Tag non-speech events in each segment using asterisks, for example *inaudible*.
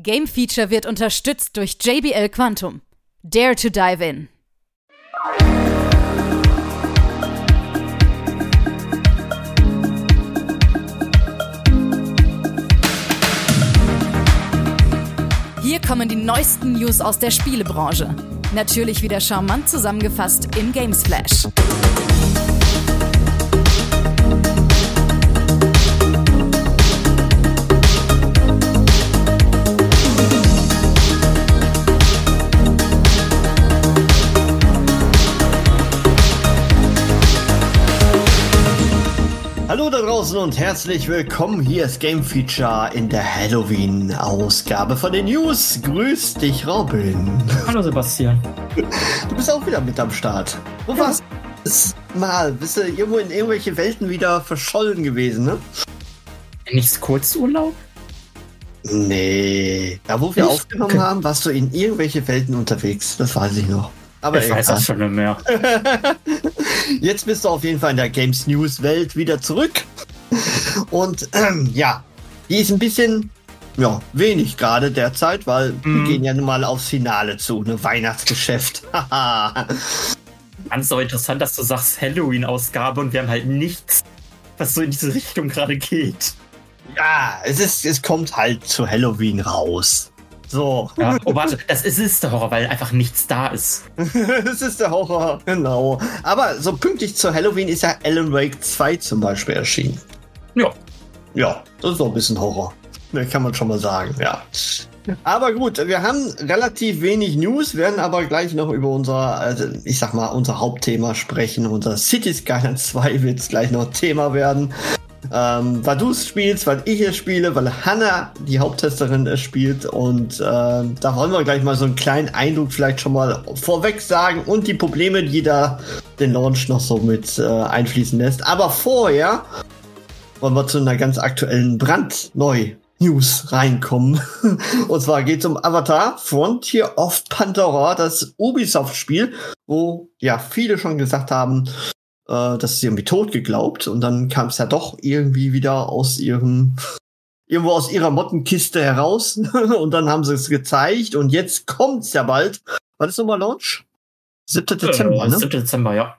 Game Feature wird unterstützt durch JBL Quantum. Dare to dive in. Hier kommen die neuesten News aus der Spielebranche. Natürlich wieder charmant zusammengefasst im Games Flash. Hallo da draußen und herzlich willkommen. Hier ist Game Feature in der Halloween-Ausgabe von den News. Grüß dich, Robin. Hallo Sebastian. Du bist auch wieder mit am Start. Wo ja. warst du mal? Bist du irgendwo in irgendwelche Welten wieder verschollen gewesen, ne? Nichts Kurzurlaub? Nee. Da, wo wir Nicht? aufgenommen haben, warst du in irgendwelche Welten unterwegs. Das weiß ich noch. Aber ich weiß das schon nicht mehr. *laughs* Jetzt bist du auf jeden Fall in der Games News Welt wieder zurück. Und ähm, ja, die ist ein bisschen ja, wenig gerade derzeit, weil mm. wir mhm. gehen ja nun mal aufs Finale zu, ne Weihnachtsgeschäft. *laughs* Ganz so interessant, dass du sagst Halloween-Ausgabe und wir haben halt nichts, was so in diese Richtung gerade geht. Ja, es ist, es kommt halt zu Halloween raus. So. Ja, oh, warte, das ist, ist der Horror, weil einfach nichts da ist. *laughs* das ist der Horror, genau. Aber so pünktlich zu Halloween ist ja Alan Wake 2 zum Beispiel erschienen. Ja. Ja, das ist doch ein bisschen Horror. Ne, kann man schon mal sagen, ja. Aber gut, wir haben relativ wenig News, werden aber gleich noch über unser, also ich sag mal, unser Hauptthema sprechen. Unser City Skylines 2 wird gleich noch Thema werden. Ähm, weil du es spielst, weil ich es spiele, weil Hannah, die Haupttesterin, es spielt. Und äh, da wollen wir gleich mal so einen kleinen Eindruck vielleicht schon mal vorweg sagen und die Probleme, die da den Launch noch so mit äh, einfließen lässt. Aber vorher wollen wir zu einer ganz aktuellen brandneu News reinkommen. *laughs* Und zwar geht es um Avatar Frontier of Pandora, das Ubisoft-Spiel, wo ja viele schon gesagt haben, äh, das ist irgendwie tot geglaubt und dann kam es ja doch irgendwie wieder aus ihrem *laughs* irgendwo aus ihrer Mottenkiste heraus *laughs* und dann haben sie es gezeigt und jetzt kommt's ja bald. War das nochmal Launch? 7. Dezember, äh, ne? 7. Dezember, ja.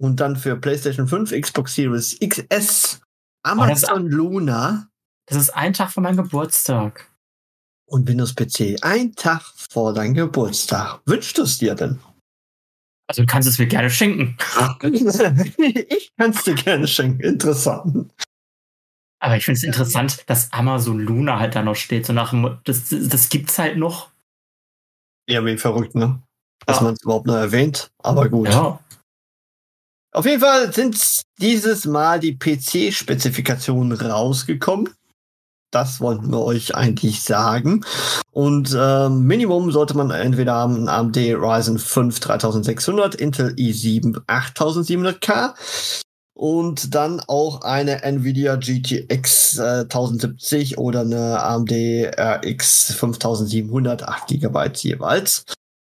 Und dann für PlayStation 5, Xbox Series XS, Amazon oh, Luna. Das ist ein Tag vor meinem Geburtstag. Und Windows PC. Ein Tag vor deinem Geburtstag. Wünschst du es dir denn? Also du kannst es mir gerne schenken. *laughs* ich kann es dir gerne schenken. Interessant. Aber ich finde es interessant, dass Amazon Luna halt da noch steht. So nach dem, das, das gibt's halt noch. Ja, wie verrückt, ne? Dass ja. man es überhaupt noch erwähnt. Aber gut. Ja. Auf jeden Fall sind dieses Mal die PC-Spezifikationen rausgekommen. Das wollten wir euch eigentlich sagen. Und äh, Minimum sollte man entweder haben AMD Ryzen 5 3600, Intel i7 8700K und dann auch eine Nvidia GTX äh, 1070 oder eine AMD RX 5700, 8 GB jeweils.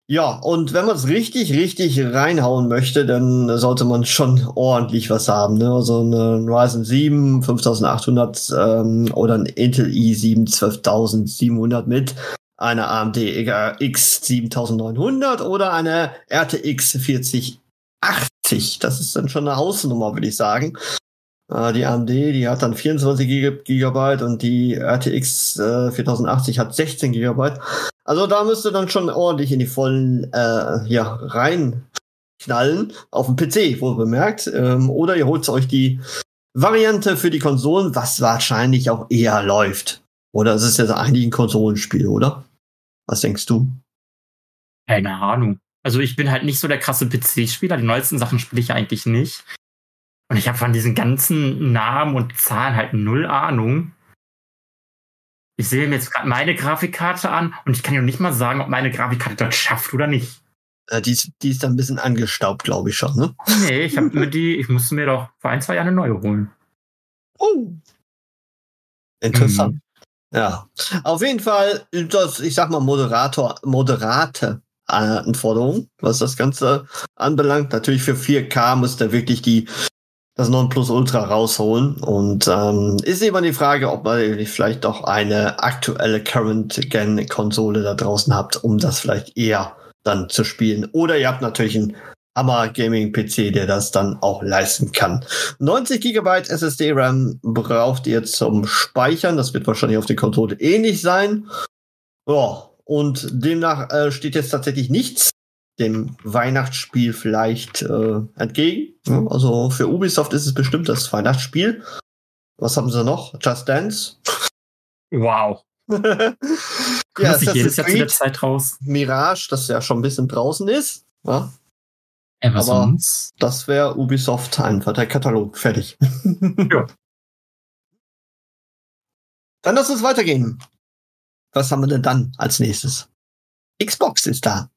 Ja, und wenn man es richtig, richtig reinhauen möchte, dann sollte man schon ordentlich was haben. Ne? Also eine Ryzen 7 5800 ähm, oder ein Intel i7 12700 mit einer AMD X 7900 oder eine RTX 4080. Das ist dann schon eine Hausnummer, würde ich sagen. Äh, die AMD, die hat dann 24 Gigabyte und die RTX äh, 4080 hat 16 Gigabyte. Also da müsst ihr dann schon ordentlich in die vollen äh, ja, reinknallen. Auf dem PC, wohl bemerkt. Ähm, oder ihr holt euch die Variante für die Konsolen, was wahrscheinlich auch eher läuft. Oder es ist ja eigentlich ein Konsolenspiel, oder? Was denkst du? Keine Ahnung. Also ich bin halt nicht so der krasse PC-Spieler. Die neuesten Sachen spiele ich eigentlich nicht. Und ich habe von diesen ganzen Namen und Zahlen halt null Ahnung. Ich sehe mir jetzt gerade meine Grafikkarte an und ich kann ja nicht mal sagen, ob meine Grafikkarte das schafft oder nicht. Die, ist, die ist dann ein bisschen angestaubt, glaube ich schon, ne? Nee, ich habe mir die, ich musste mir doch vor ein, zwei Jahren eine neue holen. Oh. Interessant. Mhm. Ja. Auf jeden Fall, das, ich sag mal, Moderator, moderate äh, Anforderungen, was das Ganze anbelangt. Natürlich für 4K muss da wirklich die das Nonplusultra rausholen. Und ähm, ist immer die Frage, ob man vielleicht doch eine aktuelle Current-Gen-Konsole da draußen habt, um das vielleicht eher dann zu spielen. Oder ihr habt natürlich einen Hammer Gaming PC, der das dann auch leisten kann. 90 GB SSD RAM braucht ihr zum Speichern. Das wird wahrscheinlich auf der Konsole ähnlich sein. Ja, und demnach äh, steht jetzt tatsächlich nichts dem Weihnachtsspiel vielleicht äh, entgegen. Ja, also für Ubisoft ist es bestimmt das Weihnachtsspiel. Was haben sie noch? Just Dance. Wow. *laughs* ja, ist jedes Jahr zu der Zeit raus. Mirage, das ja schon ein bisschen draußen ist. Ja. Aber sonst? das wäre Ubisoft einfach der Katalog. Fertig. ja. Dann lass uns weitergehen. Was haben wir denn dann als nächstes? Xbox ist da.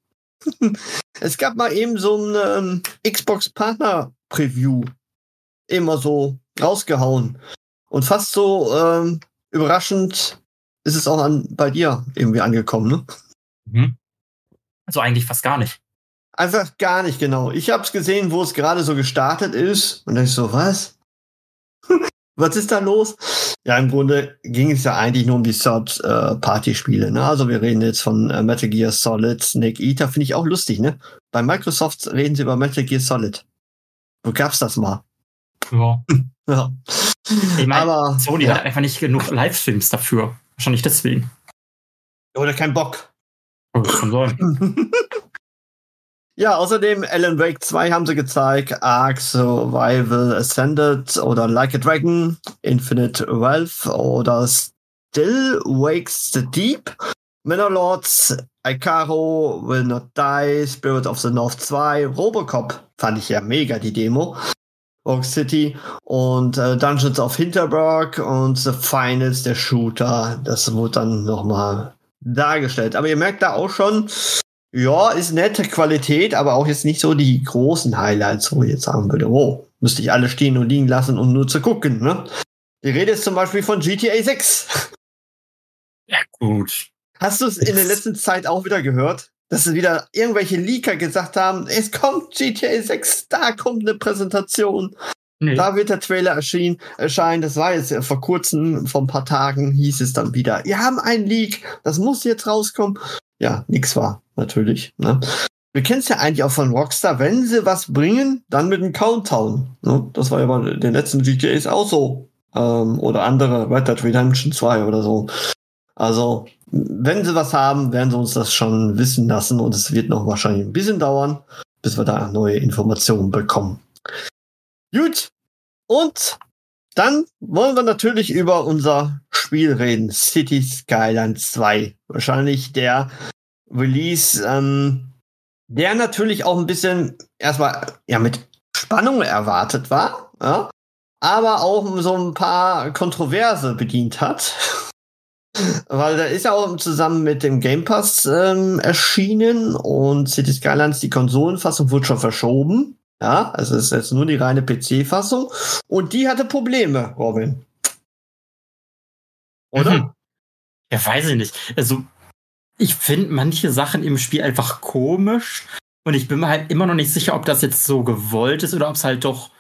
*laughs* es gab mal eben so ein ähm, Xbox Partner Preview. Immer so rausgehauen. Und fast so ähm, überraschend ist es auch an, bei dir irgendwie angekommen, ne? Mhm. Also eigentlich fast gar nicht. Einfach gar nicht, genau. Ich habe es gesehen, wo es gerade so gestartet ist. Und dann ich so, was? Was ist da los? Ja, im Grunde ging es ja eigentlich nur um die Third-Party-Spiele. Ne? Also wir reden jetzt von äh, Metal Gear Solid, Snake Eater, finde ich auch lustig, ne? Bei Microsoft reden sie über Metal Gear Solid. Wo gab's das mal? Ja. *laughs* ja. Ich meine, Aber, Sony ja. hat einfach nicht genug Livestreams dafür. Wahrscheinlich deswegen. Oder kein Bock. Oh, das kann sein. *laughs* Ja, außerdem Alan Wake 2 haben sie gezeigt, Ark Survival Ascended oder Like a Dragon, Infinite Wealth oder Still Wakes the Deep, Lords, Icaro, Will Not Die, Spirit of the North 2, Robocop, fand ich ja mega die Demo. Oak City und äh, Dungeons of Hinterberg und The Finals, der Shooter, das wurde dann nochmal dargestellt. Aber ihr merkt da auch schon, ja, ist nette Qualität, aber auch jetzt nicht so die großen Highlights, wo ich jetzt sagen würde, oh, müsste ich alle stehen und liegen lassen, um nur zu gucken, ne? Die Rede ist zum Beispiel von GTA 6. Ja, gut. Hast du es in der letzten Zeit auch wieder gehört? Dass wieder irgendwelche Leaker gesagt haben, es kommt GTA 6, da kommt eine Präsentation. Nee. Da wird der Trailer erschien, erscheinen. Das war jetzt vor kurzem, vor ein paar Tagen hieß es dann wieder, wir haben einen Leak, das muss jetzt rauskommen ja, nix war, natürlich. Ne? Wir kennen es ja eigentlich auch von Rockstar, wenn sie was bringen, dann mit dem Countdown. Ne? Das war ja bei den letzten GTAs auch so. Ähm, oder andere, Red Dead Redemption 2 oder so. Also, wenn sie was haben, werden sie uns das schon wissen lassen und es wird noch wahrscheinlich ein bisschen dauern, bis wir da neue Informationen bekommen. Gut. Und dann wollen wir natürlich über unser Spiel reden. City Skyline 2. Wahrscheinlich der Release, ähm, der natürlich auch ein bisschen erstmal ja mit Spannung erwartet war, ja, aber auch so ein paar Kontroverse bedient hat. *laughs* Weil da ist ja auch zusammen mit dem Game Pass ähm, erschienen und City Skylines, die Konsolenfassung, wurde schon verschoben. Ja, also es ist jetzt nur die reine PC-Fassung. Und die hatte Probleme, Robin. Oder? Mhm. Ja, weiß ich nicht. Also, ich finde manche Sachen im Spiel einfach komisch. Und ich bin mir halt immer noch nicht sicher, ob das jetzt so gewollt ist oder ob es halt doch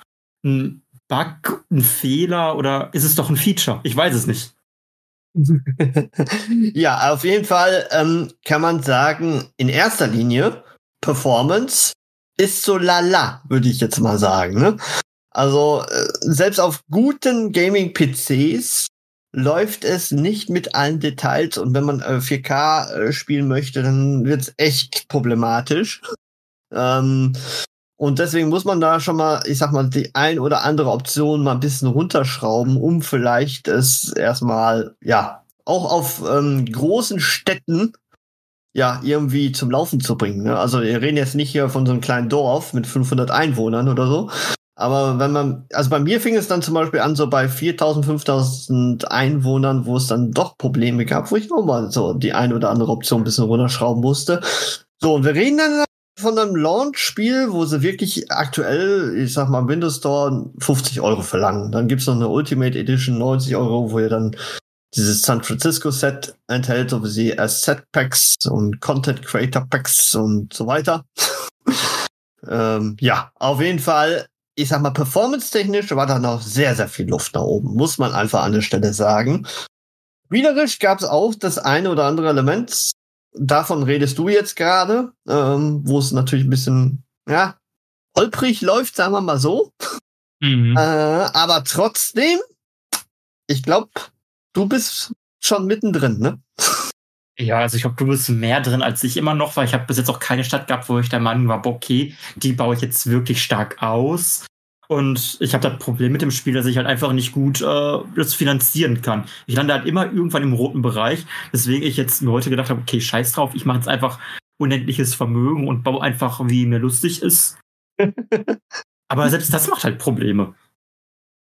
ein Bug, ein Fehler oder ist es doch ein Feature? Ich weiß es nicht. *laughs* ja, auf jeden Fall ähm, kann man sagen, in erster Linie Performance ist so lala, würde ich jetzt mal sagen. Ne? Also äh, selbst auf guten Gaming-PCs läuft es nicht mit allen Details und wenn man äh, 4K äh, spielen möchte, dann wird es echt problematisch. *laughs* Ähm, und deswegen muss man da schon mal, ich sag mal, die ein oder andere Option mal ein bisschen runterschrauben, um vielleicht es erstmal, ja, auch auf ähm, großen Städten ja, irgendwie zum Laufen zu bringen. Ne? Also wir reden jetzt nicht hier von so einem kleinen Dorf mit 500 Einwohnern oder so. Aber wenn man, also bei mir fing es dann zum Beispiel an, so bei 4000, 5000 Einwohnern, wo es dann doch Probleme gab, wo ich nochmal so die eine oder andere Option ein bisschen runterschrauben musste. So, und wir reden dann von einem Launch-Spiel, wo sie wirklich aktuell, ich sag mal, Windows Store 50 Euro verlangen. Dann gibt's noch eine Ultimate Edition 90 Euro, wo ihr dann dieses San Francisco Set enthält, so wie Asset Packs und Content Creator Packs und so weiter. *laughs* ähm, ja, auf jeden Fall ich sag mal, performance-technisch war da noch sehr, sehr viel Luft nach oben, muss man einfach an der Stelle sagen. Spielerisch gab es auch das eine oder andere Element, davon redest du jetzt gerade, ähm, wo es natürlich ein bisschen, ja, holprig läuft, sagen wir mal so. Mhm. Äh, aber trotzdem, ich glaube, du bist schon mittendrin, ne? Ja, also ich glaube, du bist mehr drin als ich immer noch, weil ich habe bis jetzt auch keine Stadt gehabt, wo ich der Meinung war, okay, die baue ich jetzt wirklich stark aus. Und ich habe das Problem mit dem Spiel, dass ich halt einfach nicht gut äh, das finanzieren kann. Ich lande halt immer irgendwann im roten Bereich, weswegen ich jetzt mir heute gedacht habe, okay, scheiß drauf, ich mache jetzt einfach unendliches Vermögen und baue einfach, wie mir lustig ist. *laughs* Aber selbst das macht halt Probleme.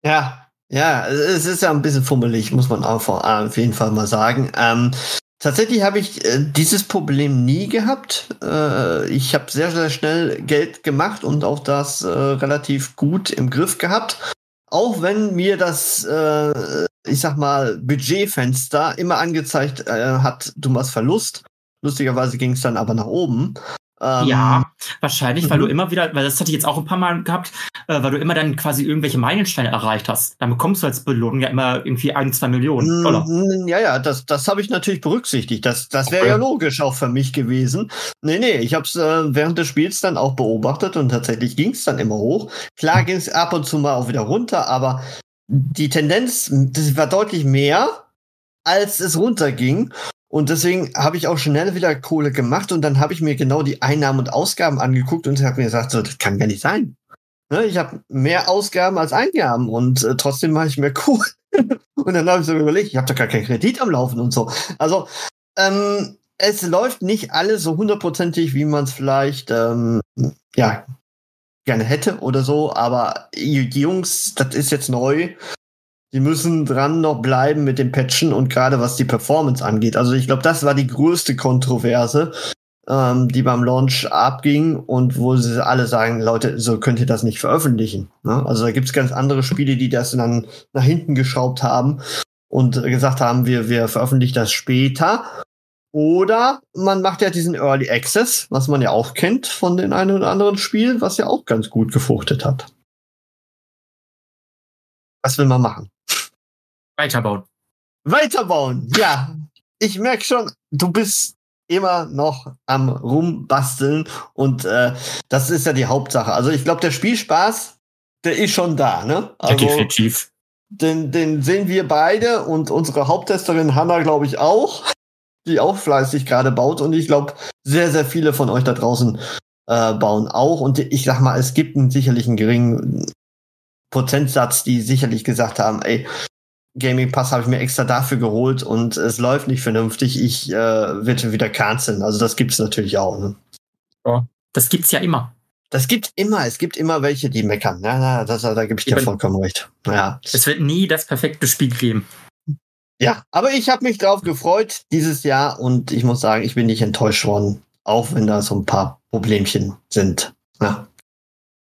Ja, ja, es ist ja ein bisschen fummelig, muss man auf jeden Fall mal sagen. Ähm, Tatsächlich habe ich äh, dieses Problem nie gehabt. Äh, ich habe sehr, sehr schnell Geld gemacht und auch das äh, relativ gut im Griff gehabt. Auch wenn mir das, äh, ich sag mal, Budgetfenster immer angezeigt äh, hat, du machst Verlust. Lustigerweise ging es dann aber nach oben. Ähm, ja, wahrscheinlich, weil du mhm. immer wieder, weil das hatte ich jetzt auch ein paar Mal gehabt, äh, weil du immer dann quasi irgendwelche Meilensteine erreicht hast. Dann bekommst du als Belohnung ja immer irgendwie ein, zwei Millionen mhm, Dollar. Ja, ja, das, das habe ich natürlich berücksichtigt. Das, das wäre okay. ja logisch auch für mich gewesen. Nee, nee, ich habe es äh, während des Spiels dann auch beobachtet und tatsächlich ging es dann immer hoch. Klar hm. ging es ab und zu mal auch wieder runter, aber die Tendenz, das war deutlich mehr, als es runterging. Und deswegen habe ich auch schnell wieder Kohle gemacht und dann habe ich mir genau die Einnahmen und Ausgaben angeguckt und habe mir gesagt, so, das kann gar nicht sein. Ne, ich habe mehr Ausgaben als Eingaben und äh, trotzdem mache ich mehr *laughs* Kohle. und dann habe ich so überlegt, ich habe doch gar keinen Kredit am Laufen und so. Also ähm, es läuft nicht alles so hundertprozentig, wie man es vielleicht ähm, ja gerne hätte oder so. Aber Jungs, das ist jetzt neu die müssen dran noch bleiben mit dem Patchen und gerade was die Performance angeht. Also ich glaube, das war die größte Kontroverse, ähm, die beim Launch abging und wo sie alle sagen, Leute, so könnt ihr das nicht veröffentlichen. Ne? Also da gibt's ganz andere Spiele, die das dann nach hinten geschraubt haben und gesagt haben, wir, wir veröffentlichen das später. Oder man macht ja diesen Early Access, was man ja auch kennt von den einen oder anderen Spielen, was ja auch ganz gut gefruchtet hat. Was will man machen? Weiterbauen. Weiterbauen, ja. Ich merke schon, du bist immer noch am rumbasteln und äh, das ist ja die Hauptsache. Also ich glaube, der Spielspaß, der ist schon da, ne? Also, definitiv. Den, den sehen wir beide und unsere Haupttesterin Hanna, glaube ich, auch, die auch fleißig gerade baut und ich glaube, sehr, sehr viele von euch da draußen äh, bauen auch und ich sag mal, es gibt einen sicherlich einen geringen Prozentsatz, die sicherlich gesagt haben, ey, Gaming Pass habe ich mir extra dafür geholt und es läuft nicht vernünftig. Ich äh, werde wieder canceln. Also das gibt's natürlich auch. Ne? Ja, das gibt's ja immer. Das gibt immer. Es gibt immer welche, die meckern. Ja, ja das, da gebe ich dir vollkommen recht. Ja. Es wird nie das perfekte Spiel geben. Ja, aber ich habe mich drauf gefreut dieses Jahr und ich muss sagen, ich bin nicht enttäuscht worden, auch wenn da so ein paar Problemchen sind. Ja.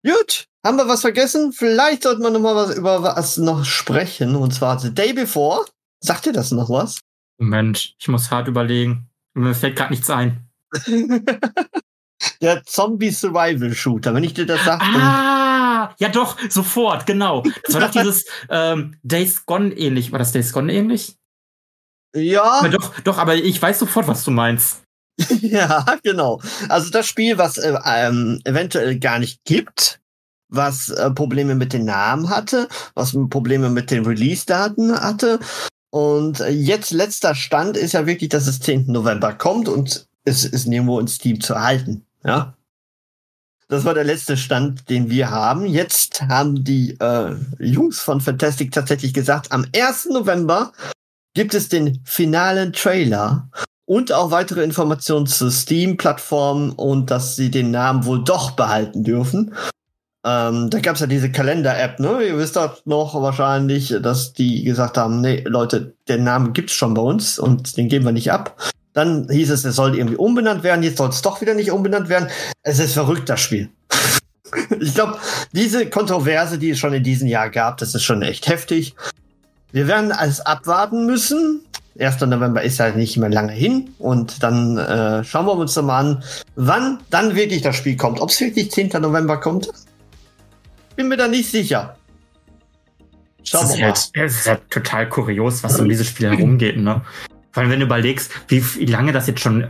Gut, haben wir was vergessen? Vielleicht sollten wir noch mal was über was noch sprechen. Und zwar The Day Before. Sagt ihr das noch was? Moment, ich muss hart überlegen. Mir fällt gerade nichts ein. *laughs* Der Zombie Survival Shooter, wenn ich dir das sage. Ah, ja doch, sofort, genau. Das war doch dieses *laughs* ähm, Days Gone ähnlich. War das Days Gone ähnlich? Ja. ja. Doch, doch, aber ich weiß sofort, was du meinst. *laughs* ja, genau. Also das Spiel, was äh, ähm, eventuell gar nicht gibt, was äh, Probleme mit den Namen hatte, was Probleme mit den Release-Daten hatte. Und äh, jetzt letzter Stand ist ja wirklich, dass es 10. November kommt und es ist nirgendwo in Steam zu erhalten. Ja. Das war der letzte Stand, den wir haben. Jetzt haben die äh, Jungs von Fantastic tatsächlich gesagt, am 1. November gibt es den finalen Trailer und auch weitere Informationen zur Steam-Plattform und dass sie den Namen wohl doch behalten dürfen. Ähm, da gab es ja diese Kalender-App, ne? Ihr wisst doch noch wahrscheinlich, dass die gesagt haben, nee, Leute, den Namen gibt's schon bei uns und den geben wir nicht ab. Dann hieß es, es soll irgendwie umbenannt werden, jetzt soll es doch wieder nicht umbenannt werden. Es ist verrückt, das Spiel. *laughs* ich glaube, diese Kontroverse, die es schon in diesem Jahr gab, das ist schon echt heftig. Wir werden alles abwarten müssen. 1. November ist halt nicht mehr lange hin und dann äh, schauen wir uns mal an, wann dann wirklich das Spiel kommt. Ob es wirklich 10. November kommt, bin mir da nicht sicher. Schauen wir mal. Halt, es ist halt total kurios, was um dieses Spiel herumgeht, ne? Vor allem, wenn du überlegst, wie, wie lange das jetzt schon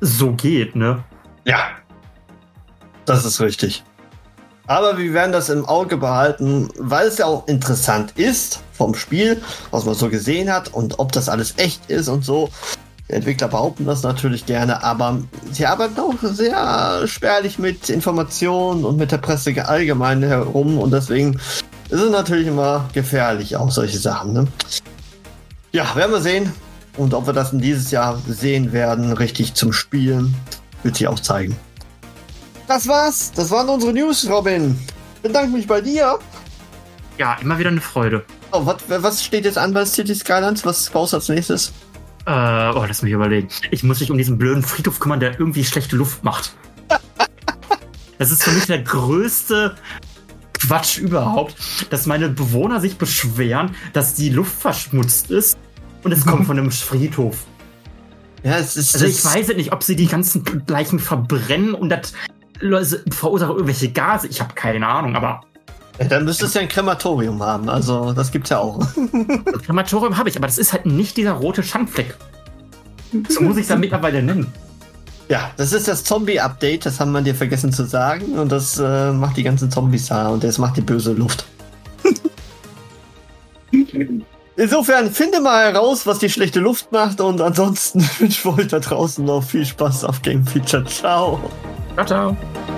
so geht, ne? Ja. Das ist richtig. Aber wir werden das im Auge behalten, weil es ja auch interessant ist vom Spiel, was man so gesehen hat und ob das alles echt ist und so. Die Entwickler behaupten das natürlich gerne, aber sie arbeiten auch sehr spärlich mit Informationen und mit der Presse allgemein herum und deswegen ist es natürlich immer gefährlich, auch solche Sachen. Ne? Ja, werden wir sehen. Und ob wir das in dieses Jahr sehen werden, richtig zum Spielen, wird sich auch zeigen. Das war's. Das waren unsere News, Robin. Bedanke mich bei dir. Ja, immer wieder eine Freude. Oh, was, was steht jetzt an bei City Skylines? Was baust du als nächstes? Äh, oh, lass mich überlegen. Ich muss mich um diesen blöden Friedhof kümmern, der irgendwie schlechte Luft macht. *laughs* das ist für mich der größte Quatsch überhaupt, dass meine Bewohner sich beschweren, dass die Luft verschmutzt ist und es kommt *laughs* von einem Friedhof. Ja, es ist. Also ich weiß nicht, ob sie die ganzen Leichen verbrennen und das verursacht irgendwelche Gase. Ich habe keine Ahnung, aber. Ja, dann müsstest du ja ein Krematorium haben. Also, das gibt's ja auch. *laughs* Ein Krematorium habe ich, aber das ist halt nicht dieser rote Schandfleck. So muss ich es dann mittlerweile nennen. Ja, das ist das Zombie-Update, das haben wir dir vergessen zu sagen. Und das äh, macht die ganzen Zombies da und das macht die böse Luft. *laughs* Insofern finde mal heraus, was die schlechte Luft macht und ansonsten wünsche *laughs* ich euch da draußen noch viel Spaß auf Game Feature. Ciao. Ciao, ciao.